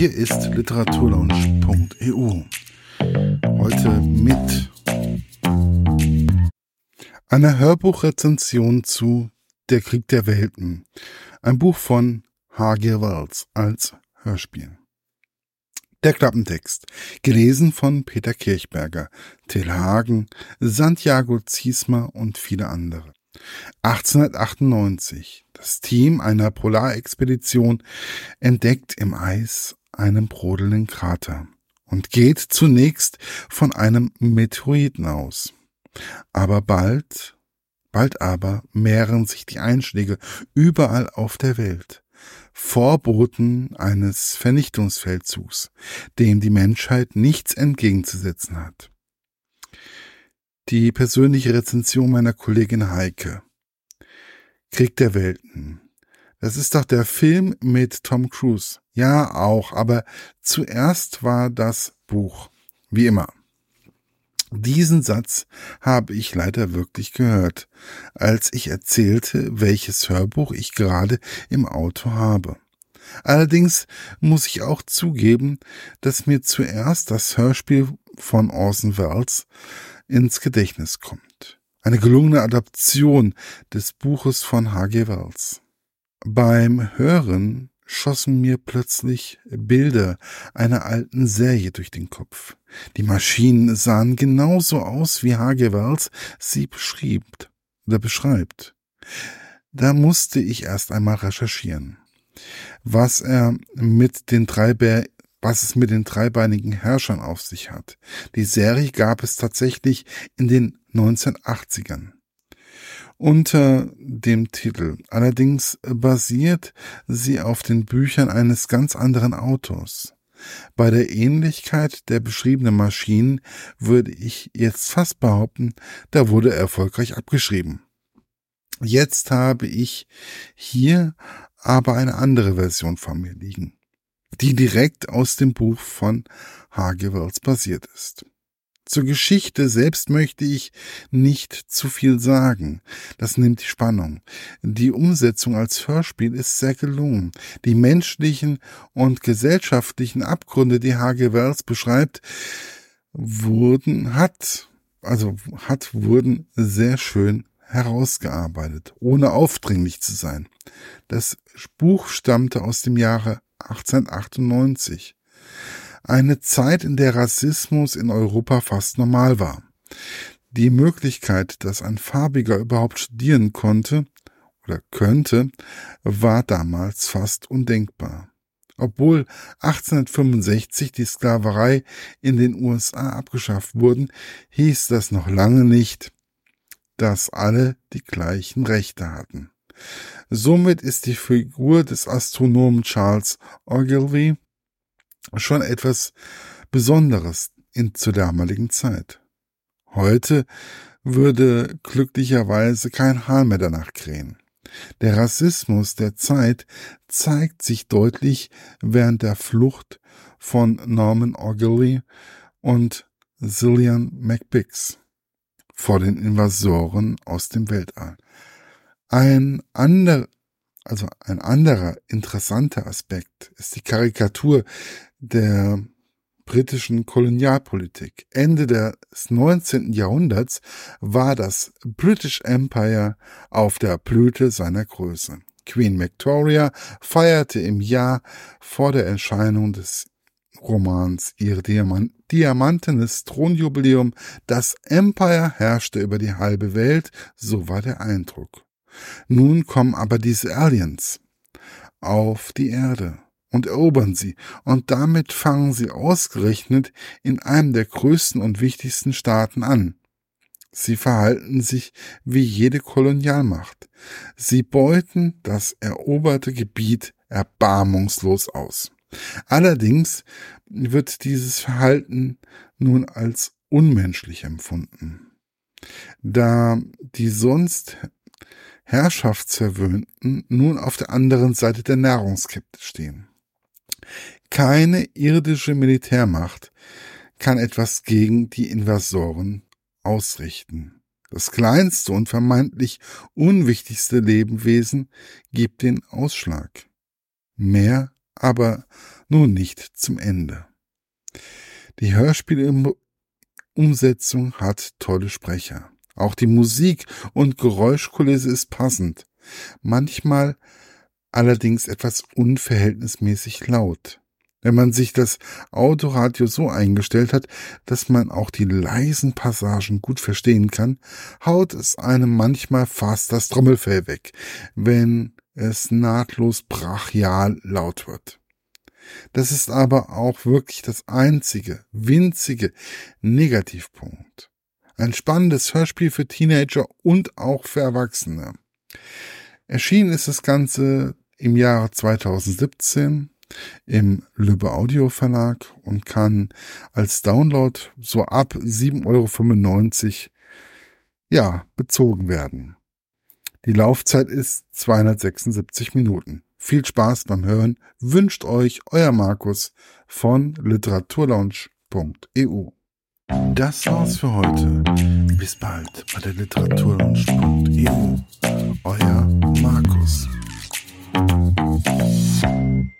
Hier ist literaturlaunch.eu. Heute mit einer Hörbuchrezension zu Der Krieg der Welten. Ein Buch von H.G. Wells als Hörspiel. Der Klappentext. Gelesen von Peter Kirchberger, Till Hagen, Santiago Ziesmer und viele andere. 1898. Das Team einer Polarexpedition entdeckt im Eis einen brodelnden Krater und geht zunächst von einem Meteoriten aus. Aber bald, bald aber mehren sich die Einschläge überall auf der Welt. Vorboten eines Vernichtungsfeldzugs, dem die Menschheit nichts entgegenzusetzen hat die persönliche Rezension meiner Kollegin Heike. Krieg der Welten. Das ist doch der Film mit Tom Cruise. Ja, auch, aber zuerst war das Buch. Wie immer. Diesen Satz habe ich leider wirklich gehört, als ich erzählte, welches Hörbuch ich gerade im Auto habe. Allerdings muss ich auch zugeben, dass mir zuerst das Hörspiel von Orson Welles ins Gedächtnis kommt. Eine gelungene Adaption des Buches von H.G. Wells. Beim Hören schossen mir plötzlich Bilder einer alten Serie durch den Kopf. Die Maschinen sahen genauso aus, wie H.G. Wells sie beschrieb oder beschreibt. Da musste ich erst einmal recherchieren, was er mit den drei was es mit den dreibeinigen Herrschern auf sich hat. Die Serie gab es tatsächlich in den 1980ern. Unter dem Titel. Allerdings basiert sie auf den Büchern eines ganz anderen Autors. Bei der Ähnlichkeit der beschriebenen Maschinen würde ich jetzt fast behaupten, da wurde erfolgreich abgeschrieben. Jetzt habe ich hier aber eine andere Version von mir liegen die direkt aus dem Buch von H.G. Wells basiert ist. Zur Geschichte selbst möchte ich nicht zu viel sagen. Das nimmt die Spannung. Die Umsetzung als Hörspiel ist sehr gelungen. Die menschlichen und gesellschaftlichen Abgründe, die H.G. Wells beschreibt, wurden, hat, also hat, wurden sehr schön herausgearbeitet, ohne aufdringlich zu sein. Das Buch stammte aus dem Jahre 1898. Eine Zeit, in der Rassismus in Europa fast normal war. Die Möglichkeit, dass ein Farbiger überhaupt studieren konnte oder könnte, war damals fast undenkbar. Obwohl 1865 die Sklaverei in den USA abgeschafft wurden, hieß das noch lange nicht, dass alle die gleichen Rechte hatten. Somit ist die Figur des Astronomen Charles Ogilvy schon etwas Besonderes in, zur damaligen Zeit. Heute würde glücklicherweise kein Hahn mehr danach krähen. Der Rassismus der Zeit zeigt sich deutlich während der Flucht von Norman Ogilvy und Cillian McBix vor den Invasoren aus dem Weltall. Ein anderer, also ein anderer interessanter Aspekt ist die Karikatur der britischen Kolonialpolitik. Ende des 19. Jahrhunderts war das British Empire auf der Blüte seiner Größe. Queen Victoria feierte im Jahr vor der Erscheinung des Romans ihr Diamant diamantenes Thronjubiläum. Das Empire herrschte über die halbe Welt, so war der Eindruck. Nun kommen aber diese Aliens auf die Erde und erobern sie, und damit fangen sie ausgerechnet in einem der größten und wichtigsten Staaten an. Sie verhalten sich wie jede Kolonialmacht. Sie beuten das eroberte Gebiet erbarmungslos aus. Allerdings wird dieses Verhalten nun als unmenschlich empfunden. Da die sonst Herrschaftsverwöhnten nun auf der anderen Seite der Nahrungskette stehen. Keine irdische Militärmacht kann etwas gegen die Invasoren ausrichten. Das kleinste und vermeintlich unwichtigste Lebewesen gibt den Ausschlag. Mehr aber nur nicht zum Ende. Die Hörspielumsetzung hat tolle Sprecher. Auch die Musik und Geräuschkulisse ist passend. Manchmal allerdings etwas unverhältnismäßig laut. Wenn man sich das Autoradio so eingestellt hat, dass man auch die leisen Passagen gut verstehen kann, haut es einem manchmal fast das Trommelfell weg, wenn es nahtlos brachial laut wird. Das ist aber auch wirklich das einzige, winzige Negativpunkt. Ein spannendes Hörspiel für Teenager und auch für Erwachsene. Erschienen ist das Ganze im Jahr 2017 im Löbe Audio Verlag und kann als Download so ab 7,95 Euro ja, bezogen werden. Die Laufzeit ist 276 Minuten. Viel Spaß beim Hören wünscht euch euer Markus von literaturlaunch.eu. Das war's für heute. Bis bald bei der literaturlaunch.eu. Euer Markus. thank you